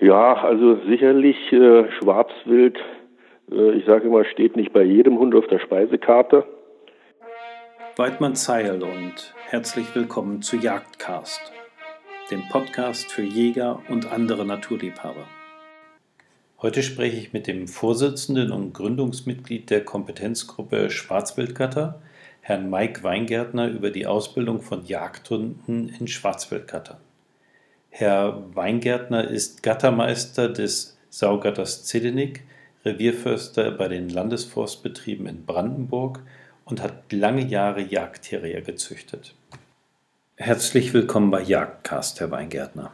Ja, also sicherlich äh, Schwarzwild, äh, ich sage immer, steht nicht bei jedem Hund auf der Speisekarte. Weidmann Zeil und herzlich willkommen zu Jagdcast, dem Podcast für Jäger und andere Naturliebhaber. Heute spreche ich mit dem Vorsitzenden und Gründungsmitglied der Kompetenzgruppe Schwarzwildgatter, Herrn Mike Weingärtner, über die Ausbildung von Jagdhunden in Schwarzwildgatter. Herr Weingärtner ist Gattermeister des Saugatters Zedenick, Revierförster bei den Landesforstbetrieben in Brandenburg und hat lange Jahre Jagdterrier gezüchtet. Herzlich willkommen bei Jagdcast, Herr Weingärtner.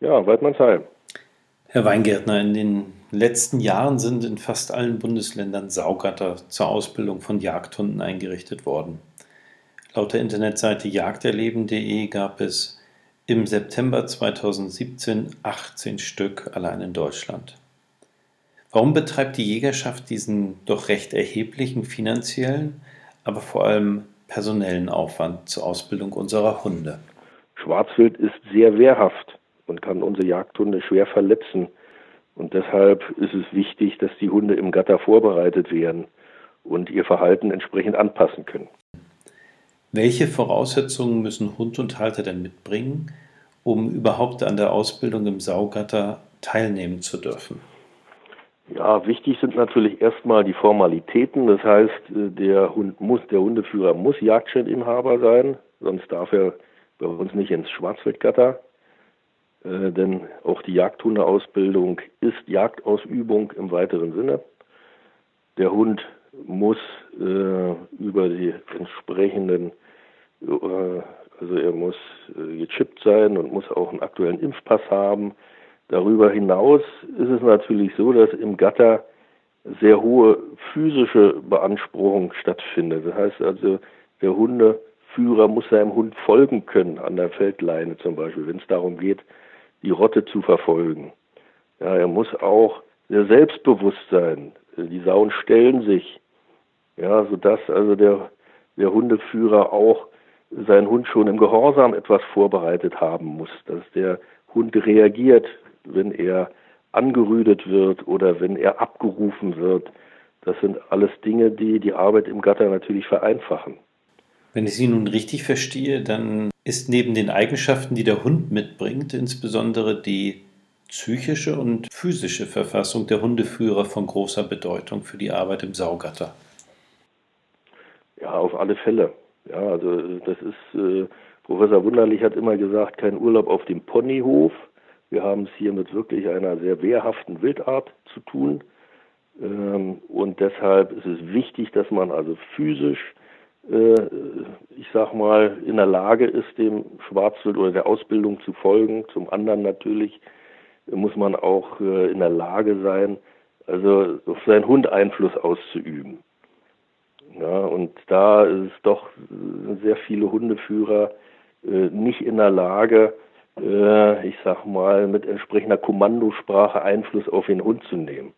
Ja, Weidmannsheim. Herr Weingärtner, in den letzten Jahren sind in fast allen Bundesländern Saugatter zur Ausbildung von Jagdhunden eingerichtet worden. Laut der Internetseite jagderleben.de gab es im September 2017 18 Stück allein in Deutschland. Warum betreibt die Jägerschaft diesen doch recht erheblichen finanziellen, aber vor allem personellen Aufwand zur Ausbildung unserer Hunde? Schwarzwild ist sehr wehrhaft und kann unsere Jagdhunde schwer verletzen. Und deshalb ist es wichtig, dass die Hunde im Gatter vorbereitet werden und ihr Verhalten entsprechend anpassen können. Welche Voraussetzungen müssen Hund und Halter denn mitbringen, um überhaupt an der Ausbildung im Saugatter teilnehmen zu dürfen? Ja, wichtig sind natürlich erstmal die Formalitäten. Das heißt, äh, der Hund muss, der Hundeführer muss Jagdscheininhaber sein, sonst darf er bei uns nicht ins Schwarzwildgatter. Äh, denn auch die Jagdhundeausbildung ist Jagdausübung im weiteren Sinne. Der Hund muss äh, über die entsprechenden äh, also er muss äh, gechippt sein und muss auch einen aktuellen Impfpass haben. Darüber hinaus ist es natürlich so, dass im Gatter sehr hohe physische Beanspruchung stattfindet. Das heißt also, der Hundeführer muss seinem Hund folgen können, an der Feldleine zum Beispiel, wenn es darum geht, die Rotte zu verfolgen. Ja, er muss auch sehr selbstbewusst sein. Die Sauen stellen sich, ja, sodass also der, der Hundeführer auch sein Hund schon im Gehorsam etwas vorbereitet haben muss, dass der Hund reagiert, wenn er angerüdet wird oder wenn er abgerufen wird. Das sind alles Dinge, die die Arbeit im Gatter natürlich vereinfachen. Wenn ich Sie nun richtig verstehe, dann ist neben den Eigenschaften, die der Hund mitbringt, insbesondere die psychische und physische Verfassung der Hundeführer von großer Bedeutung für die Arbeit im Saugatter. Ja, auf alle Fälle. Ja, also das ist, äh, Professor Wunderlich hat immer gesagt, kein Urlaub auf dem Ponyhof. Wir haben es hier mit wirklich einer sehr wehrhaften Wildart zu tun. Ähm, und deshalb ist es wichtig, dass man also physisch, äh, ich sag mal, in der Lage ist, dem Schwarzwild oder der Ausbildung zu folgen. Zum anderen natürlich muss man auch äh, in der Lage sein, also auf seinen Hund Einfluss auszuüben. Ja, und da ist doch sehr viele Hundeführer äh, nicht in der Lage, äh, ich sag mal, mit entsprechender Kommandosprache Einfluss auf den Hund zu nehmen.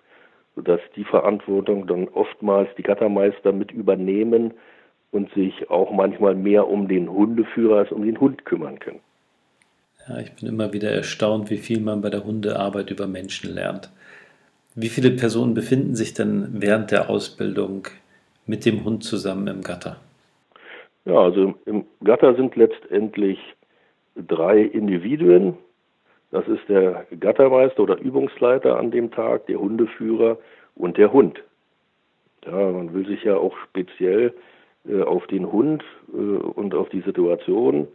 Sodass die Verantwortung dann oftmals die Gattermeister mit übernehmen und sich auch manchmal mehr um den Hundeführer als um den Hund kümmern können. Ja, ich bin immer wieder erstaunt, wie viel man bei der Hundearbeit über Menschen lernt. Wie viele Personen befinden sich denn während der Ausbildung mit dem Hund zusammen im Gatter? Ja, also im Gatter sind letztendlich drei Individuen. Das ist der Gattermeister oder Übungsleiter an dem Tag, der Hundeführer und der Hund. Ja, man will sich ja auch speziell äh, auf den Hund äh, und auf die Situation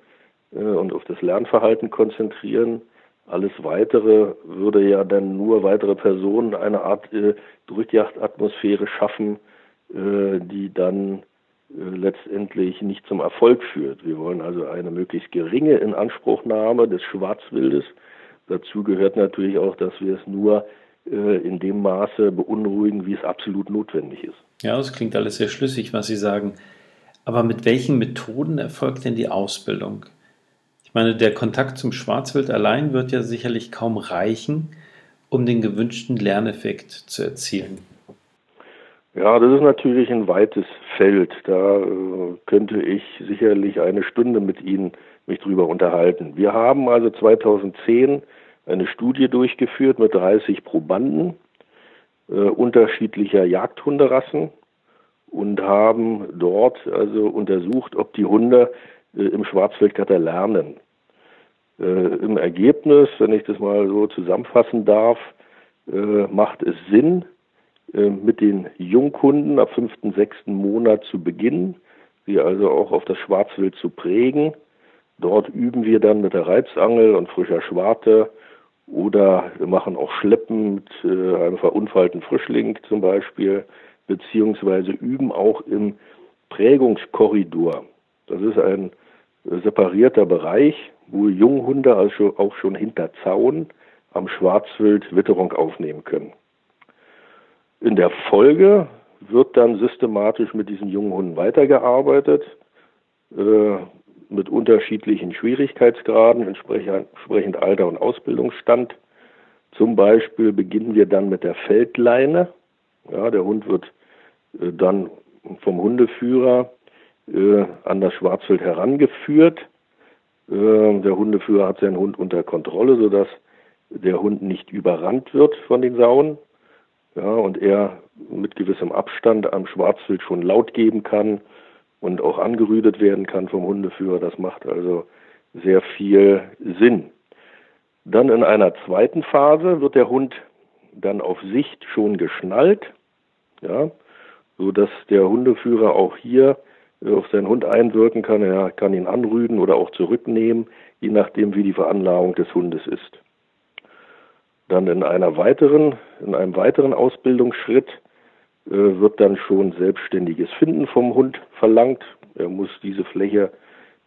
äh, und auf das Lernverhalten konzentrieren. Alles Weitere würde ja dann nur weitere Personen eine Art äh, Durchjagdatmosphäre schaffen, die dann äh, letztendlich nicht zum Erfolg führt. Wir wollen also eine möglichst geringe Inanspruchnahme des Schwarzwildes. Dazu gehört natürlich auch, dass wir es nur äh, in dem Maße beunruhigen, wie es absolut notwendig ist. Ja, das klingt alles sehr schlüssig, was Sie sagen. Aber mit welchen Methoden erfolgt denn die Ausbildung? Ich meine, der Kontakt zum Schwarzwild allein wird ja sicherlich kaum reichen, um den gewünschten Lerneffekt zu erzielen. Ja, das ist natürlich ein weites Feld. Da äh, könnte ich sicherlich eine Stunde mit Ihnen mich drüber unterhalten. Wir haben also 2010 eine Studie durchgeführt mit 30 Probanden äh, unterschiedlicher Jagdhunderassen und haben dort also untersucht, ob die Hunde äh, im Schwarzwildgatter lernen. Äh, Im Ergebnis, wenn ich das mal so zusammenfassen darf, äh, macht es Sinn, mit den Junghunden ab fünften, sechsten Monat zu beginnen, sie also auch auf das Schwarzwild zu prägen. Dort üben wir dann mit der Reizangel und frischer Schwarte oder wir machen auch Schleppen mit äh, einem verunfallten Frischling zum Beispiel, beziehungsweise üben auch im Prägungskorridor. Das ist ein äh, separierter Bereich, wo Junghunde also auch schon hinter Zaun am Schwarzwild Witterung aufnehmen können. In der Folge wird dann systematisch mit diesen jungen Hunden weitergearbeitet. Äh, mit unterschiedlichen Schwierigkeitsgraden, entsprechend Alter und Ausbildungsstand. Zum Beispiel beginnen wir dann mit der Feldleine. Ja, der Hund wird äh, dann vom Hundeführer äh, an das Schwarzwild herangeführt. Äh, der Hundeführer hat seinen Hund unter Kontrolle, sodass der Hund nicht überrannt wird von den Sauen. Ja, und er mit gewissem Abstand am Schwarzwild schon laut geben kann, und auch angerüdet werden kann vom Hundeführer. Das macht also sehr viel Sinn. Dann in einer zweiten Phase wird der Hund dann auf Sicht schon geschnallt, ja, so dass der Hundeführer auch hier äh, auf seinen Hund einwirken kann. Er kann ihn anrüden oder auch zurücknehmen, je nachdem, wie die Veranlagung des Hundes ist. Dann in einer weiteren, in einem weiteren Ausbildungsschritt äh, wird dann schon selbstständiges Finden vom Hund verlangt. Er muss diese Fläche,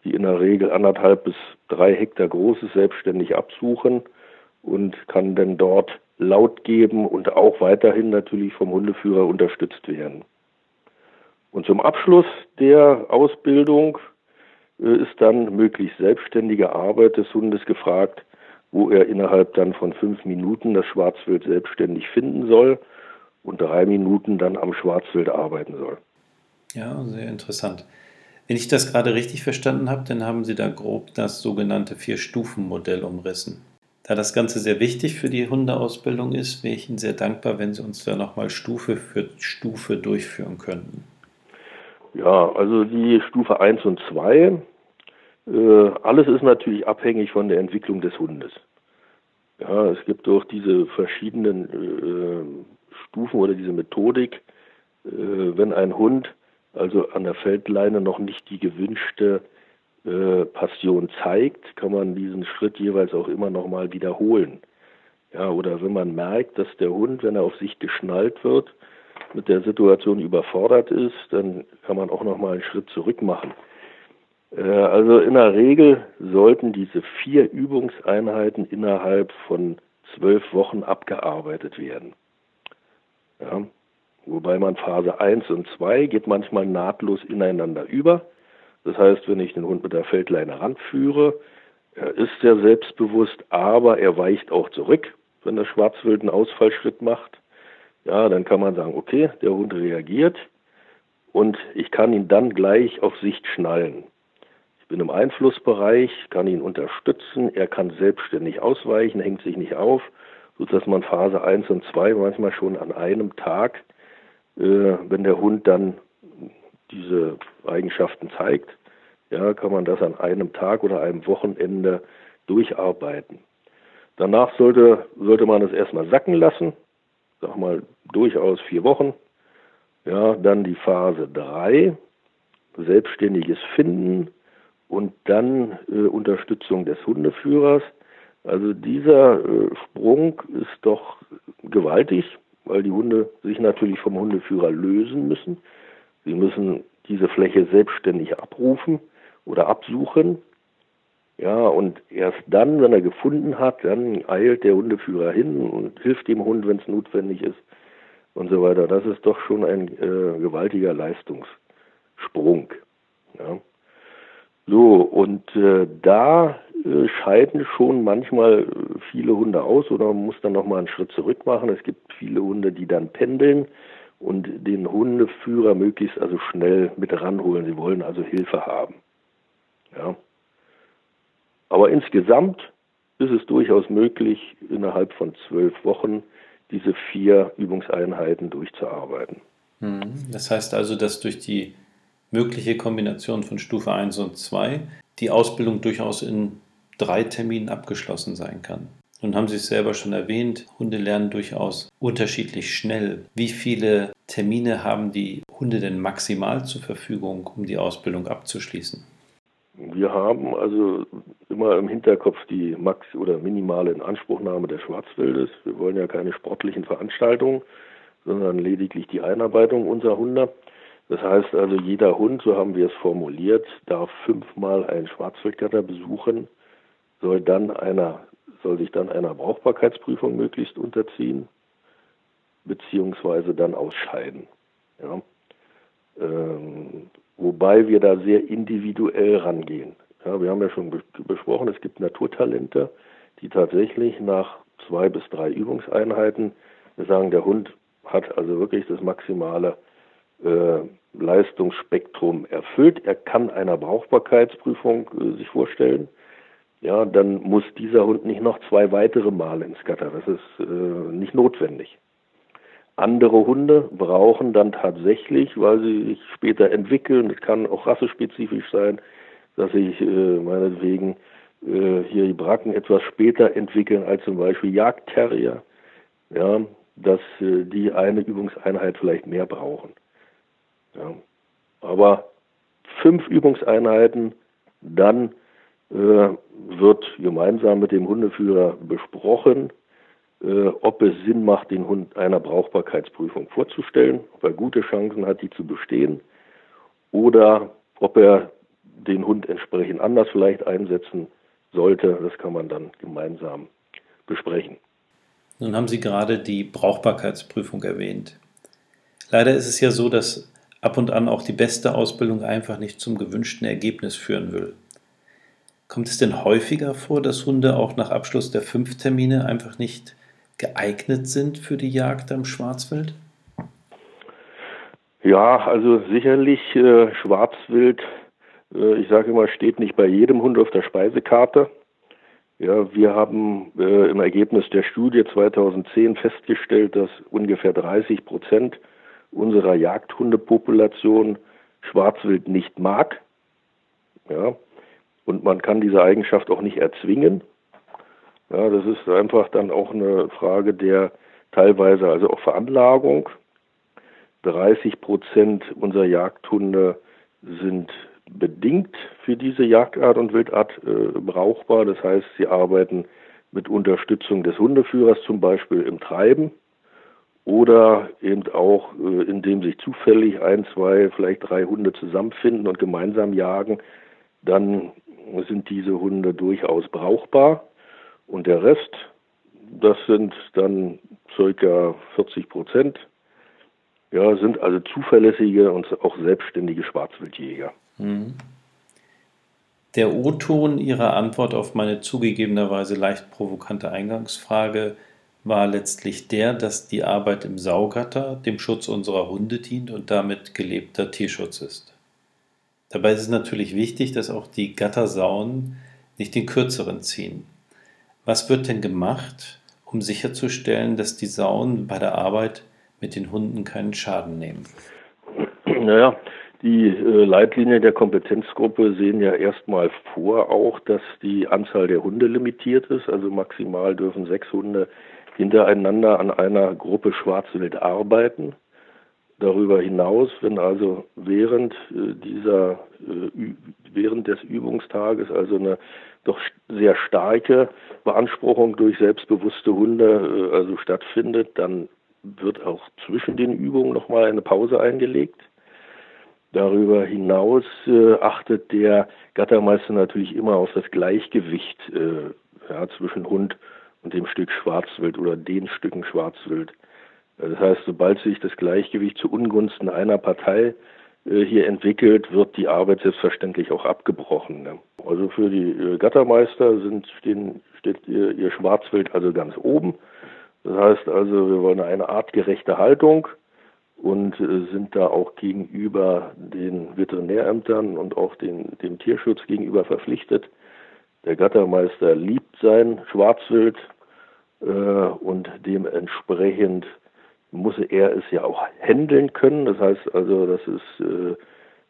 die in der Regel anderthalb bis drei Hektar groß ist, selbstständig absuchen und kann dann dort laut geben und auch weiterhin natürlich vom Hundeführer unterstützt werden. Und zum Abschluss der Ausbildung äh, ist dann möglichst selbstständige Arbeit des Hundes gefragt, wo er innerhalb dann von fünf Minuten das Schwarzwild selbstständig finden soll und drei Minuten dann am Schwarzwild arbeiten soll. Ja, sehr interessant. Wenn ich das gerade richtig verstanden habe, dann haben Sie da grob das sogenannte Vier-Stufen-Modell umrissen. Da das Ganze sehr wichtig für die Hundeausbildung ist, wäre ich Ihnen sehr dankbar, wenn Sie uns da nochmal Stufe für Stufe durchführen könnten. Ja, also die Stufe 1 und 2, äh, alles ist natürlich abhängig von der Entwicklung des Hundes. Ja, es gibt auch diese verschiedenen äh, Stufen oder diese Methodik, äh, wenn ein Hund also an der Feldleine noch nicht die gewünschte äh, Passion zeigt, kann man diesen Schritt jeweils auch immer noch mal wiederholen. Ja, oder wenn man merkt, dass der Hund, wenn er auf sich geschnallt wird, mit der Situation überfordert ist, dann kann man auch noch mal einen Schritt zurück machen. Äh, also in der Regel sollten diese vier Übungseinheiten innerhalb von zwölf Wochen abgearbeitet werden. Ja, wobei man Phase 1 und 2 geht manchmal nahtlos ineinander über. Das heißt, wenn ich den Hund mit der Feldleine ranführe, er ist sehr selbstbewusst, aber er weicht auch zurück, wenn der Schwarzwild einen Ausfallschritt macht. Ja, dann kann man sagen, okay, der Hund reagiert und ich kann ihn dann gleich auf Sicht schnallen. Ich bin im Einflussbereich, kann ihn unterstützen, er kann selbstständig ausweichen, hängt sich nicht auf sodass man Phase 1 und 2 manchmal schon an einem Tag, äh, wenn der Hund dann diese Eigenschaften zeigt, ja, kann man das an einem Tag oder einem Wochenende durcharbeiten. Danach sollte, sollte man es erstmal sacken lassen, sag mal durchaus vier Wochen. Ja, dann die Phase 3, selbstständiges Finden und dann äh, Unterstützung des Hundeführers. Also dieser äh, Sprung ist doch gewaltig, weil die Hunde sich natürlich vom Hundeführer lösen müssen. Sie müssen diese Fläche selbstständig abrufen oder absuchen. Ja, und erst dann, wenn er gefunden hat, dann eilt der Hundeführer hin und hilft dem Hund, wenn es notwendig ist und so weiter. Das ist doch schon ein äh, gewaltiger Leistungssprung. Ja. So, und äh, da äh, scheiden schon manchmal viele Hunde aus oder man muss dann nochmal einen Schritt zurück machen. Es gibt viele Hunde, die dann pendeln und den Hundeführer möglichst also schnell mit ranholen. Sie wollen also Hilfe haben. Ja. Aber insgesamt ist es durchaus möglich, innerhalb von zwölf Wochen diese vier Übungseinheiten durchzuarbeiten. Hm. Das heißt also, dass durch die mögliche Kombination von Stufe 1 und 2 die Ausbildung durchaus in drei Terminen abgeschlossen sein kann. Nun haben Sie es selber schon erwähnt, Hunde lernen durchaus unterschiedlich schnell. Wie viele Termine haben die Hunde denn maximal zur Verfügung, um die Ausbildung abzuschließen? Wir haben also immer im Hinterkopf die max oder minimale Inanspruchnahme des Schwarzwildes. Wir wollen ja keine sportlichen Veranstaltungen, sondern lediglich die Einarbeitung unserer Hunde. Das heißt also, jeder Hund, so haben wir es formuliert, darf fünfmal einen Schwarzwildgatter besuchen, soll dann einer, soll sich dann einer Brauchbarkeitsprüfung möglichst unterziehen, beziehungsweise dann ausscheiden. Ja. Ähm, wobei wir da sehr individuell rangehen. Ja, wir haben ja schon besprochen, es gibt Naturtalente, die tatsächlich nach zwei bis drei Übungseinheiten sagen, der Hund hat also wirklich das maximale Leistungsspektrum erfüllt. Er kann einer Brauchbarkeitsprüfung äh, sich vorstellen. Ja, dann muss dieser Hund nicht noch zwei weitere Male ins Gatter. Das ist äh, nicht notwendig. Andere Hunde brauchen dann tatsächlich, weil sie sich später entwickeln, das kann auch rassespezifisch sein, dass sich äh, meinetwegen äh, hier die Bracken etwas später entwickeln als zum Beispiel Jagdterrier, ja, dass äh, die eine Übungseinheit vielleicht mehr brauchen. Ja. Aber fünf Übungseinheiten, dann äh, wird gemeinsam mit dem Hundeführer besprochen, äh, ob es Sinn macht, den Hund einer Brauchbarkeitsprüfung vorzustellen, ob er gute Chancen hat, die zu bestehen, oder ob er den Hund entsprechend anders vielleicht einsetzen sollte. Das kann man dann gemeinsam besprechen. Nun haben Sie gerade die Brauchbarkeitsprüfung erwähnt. Leider ist es ja so, dass ab und an auch die beste Ausbildung einfach nicht zum gewünschten Ergebnis führen will. Kommt es denn häufiger vor, dass Hunde auch nach Abschluss der fünf Termine einfach nicht geeignet sind für die Jagd am Schwarzwild? Ja, also sicherlich äh, Schwarzwild, äh, ich sage immer, steht nicht bei jedem Hund auf der Speisekarte. Ja, wir haben äh, im Ergebnis der Studie 2010 festgestellt, dass ungefähr 30 Prozent unserer Jagdhundepopulation Schwarzwild nicht mag. Ja, und man kann diese Eigenschaft auch nicht erzwingen. Ja, das ist einfach dann auch eine Frage der teilweise also auch Veranlagung. 30 Prozent unserer Jagdhunde sind bedingt für diese Jagdart und Wildart äh, brauchbar. Das heißt, sie arbeiten mit Unterstützung des Hundeführers zum Beispiel im Treiben oder eben auch, äh, indem sich zufällig ein, zwei, vielleicht drei Hunde zusammenfinden und gemeinsam jagen, dann sind diese Hunde durchaus brauchbar. Und der Rest, das sind dann circa 40 Prozent, ja, sind also zuverlässige und auch selbstständige Schwarzwildjäger. Mhm. Der O-Ton Ihrer Antwort auf meine zugegebenerweise leicht provokante Eingangsfrage war letztlich der, dass die Arbeit im Saugatter dem Schutz unserer Hunde dient und damit gelebter Tierschutz ist. Dabei ist es natürlich wichtig, dass auch die Gattersauen nicht den kürzeren ziehen. Was wird denn gemacht, um sicherzustellen, dass die Sauen bei der Arbeit mit den Hunden keinen Schaden nehmen? Naja, die äh, Leitlinien der Kompetenzgruppe sehen ja erstmal vor auch, dass die Anzahl der Hunde limitiert ist. Also maximal dürfen sechs Hunde hintereinander an einer Gruppe Schwarzwild arbeiten. Darüber hinaus, wenn also während äh, dieser, äh, während des Übungstages also eine doch sehr starke Beanspruchung durch selbstbewusste Hunde äh, also stattfindet, dann wird auch zwischen den Übungen nochmal eine Pause eingelegt. Darüber hinaus achtet der Gattermeister natürlich immer auf das Gleichgewicht ja, zwischen Hund und dem Stück Schwarzwild oder den Stücken Schwarzwild. Äh, das heißt, sobald sich das Gleichgewicht zu Ungunsten einer Partei äh, hier entwickelt, wird die Arbeit selbstverständlich auch abgebrochen. Ne? Also für die äh, Gattermeister sind, stehen, steht ihr, ihr Schwarzwild also ganz oben. Das heißt also, wir wollen eine artgerechte Haltung und sind da auch gegenüber den Veterinärämtern und auch den, dem Tierschutz gegenüber verpflichtet, Der Gattermeister liebt sein Schwarzwild und dementsprechend muss er es ja auch handeln können. Das heißt also, das ist äh,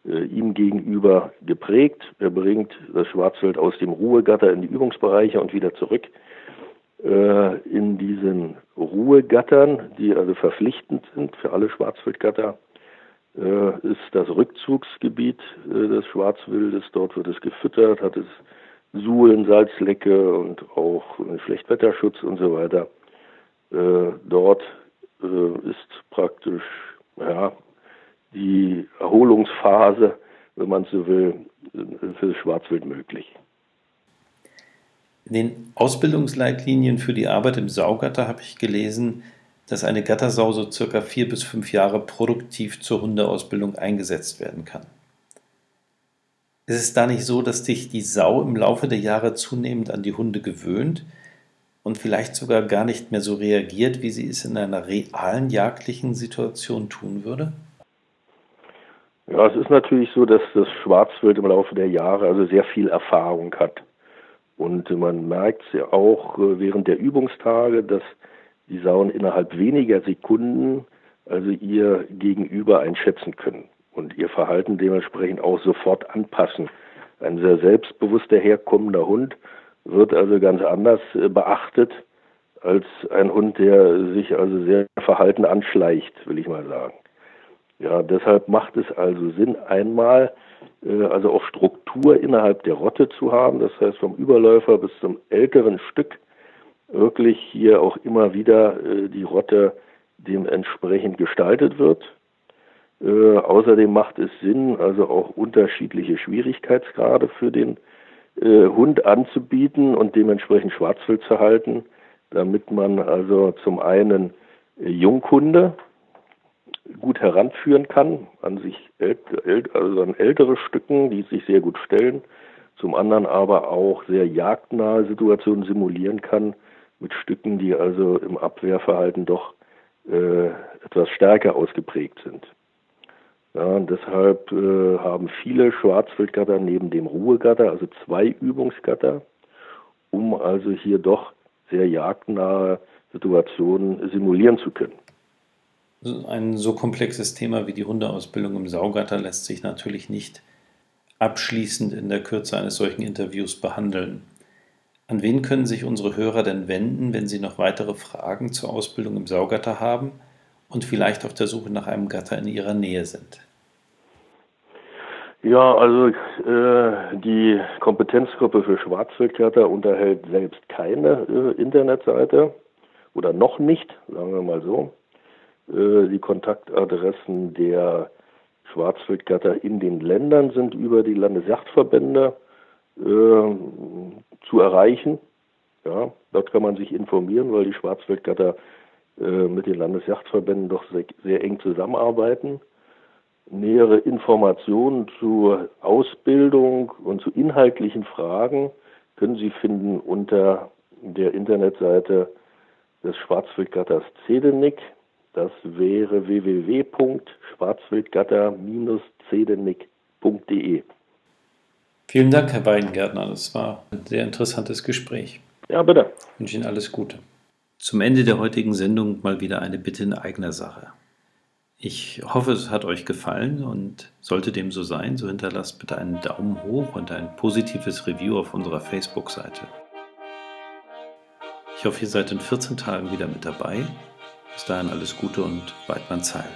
äh, ihm gegenüber geprägt. Er bringt das Schwarzwild aus dem Ruhegatter in die Übungsbereiche und wieder zurück. Äh, in diesen Ruhegattern, die also verpflichtend sind für alle Schwarzwildgatter, äh, ist das Rückzugsgebiet äh, des Schwarzwildes. Dort wird es gefüttert, hat es Suhlen, Salzlecke und auch Schlechtwetterschutz und so weiter. dort ist praktisch ja, die Erholungsphase, wenn man so will, für das Schwarzwild möglich. In den Ausbildungsleitlinien für die Arbeit im Saugatter habe ich gelesen, dass eine Gattersau so circa vier bis fünf Jahre produktiv zur Hundeausbildung eingesetzt werden kann. Ist es da nicht so, dass sich die Sau im Laufe der Jahre zunehmend an die Hunde gewöhnt und vielleicht sogar gar nicht mehr so reagiert, wie sie es in einer realen jagdlichen Situation tun würde? Ja, es ist natürlich so, dass das Schwarzwild im Laufe der Jahre also sehr viel Erfahrung hat. Und man merkt ja auch äh, während der Übungstage, dass die Sauen innerhalb weniger Sekunden also ihr Gegenüber einschätzen können und ihr Verhalten dementsprechend auch sofort anpassen. Ein sehr selbstbewusster herkommender Hund wird also ganz anders äh, beachtet als ein Hund, der sich also sehr verhalten anschleicht, will ich mal sagen. Ja, deshalb macht es also Sinn, einmal äh, also auch Struktur innerhalb der Rotte zu haben, das heißt vom Überläufer bis zum älteren Stück wirklich hier auch immer wieder äh, die Rotte dementsprechend gestaltet wird. Äh, außerdem macht es Sinn, also auch unterschiedliche Schwierigkeitsgrade für den äh, Hund anzubieten und dementsprechend Schwarzwild zu halten, damit man also zum einen äh, Junghunde gut heranführen kann, an sich also an ältere Stücken, die sich sehr gut stellen, zum anderen aber auch sehr jagdnahe Situationen simulieren kann mit Stücken, die also im Abwehrverhalten doch äh, etwas stärker ausgeprägt sind. Ja, deshalb äh, haben viele Schwarzwildgatter neben dem Ruhegatter, also zwei Übungsgatter, um also hier doch sehr jagdnahe Situationen simulieren zu können. Ein so komplexes Thema wie die Hundeausbildung im Saugatter lässt sich natürlich nicht abschließend in der Kürze eines solchen Interviews behandeln. An wen können sich unsere Hörer denn wenden, wenn sie noch weitere Fragen zur Ausbildung im Saugatter haben und vielleicht auf der Suche nach einem Gatter in ihrer Nähe sind? Ja, also äh, die Kompetenzgruppe für Schwarzwildgatter unterhält selbst keine äh, Internetseite oder noch nicht, sagen wir mal so. Äh, die Kontaktadressen der Schwarzwildgatter in den Ländern sind über die Landesjagdverbände äh, zu erreichen. Ja, dort kann man sich informieren, weil die Schwarzwildgatter mit den Landesjagdverbänden doch sehr, sehr eng zusammenarbeiten. Nähere Informationen zur Ausbildung und zu inhaltlichen Fragen können Sie finden unter der Internetseite des Schwarzwildgatters Zedenick. Das wäre www.schwarzwildgatter-zedenick.de. Vielen Dank, Herr Weingärtner. Das war ein sehr interessantes Gespräch. Ja, bitte. Ich wünsche Ihnen alles Gute. Zum Ende der heutigen Sendung mal wieder eine Bitte in eigener Sache. Ich hoffe, es hat euch gefallen und sollte dem so sein, so hinterlasst bitte einen Daumen hoch und ein positives Review auf unserer Facebook-Seite. Ich hoffe, ihr seid in 14 Tagen wieder mit dabei. Bis dahin alles Gute und Weidmann Zeil.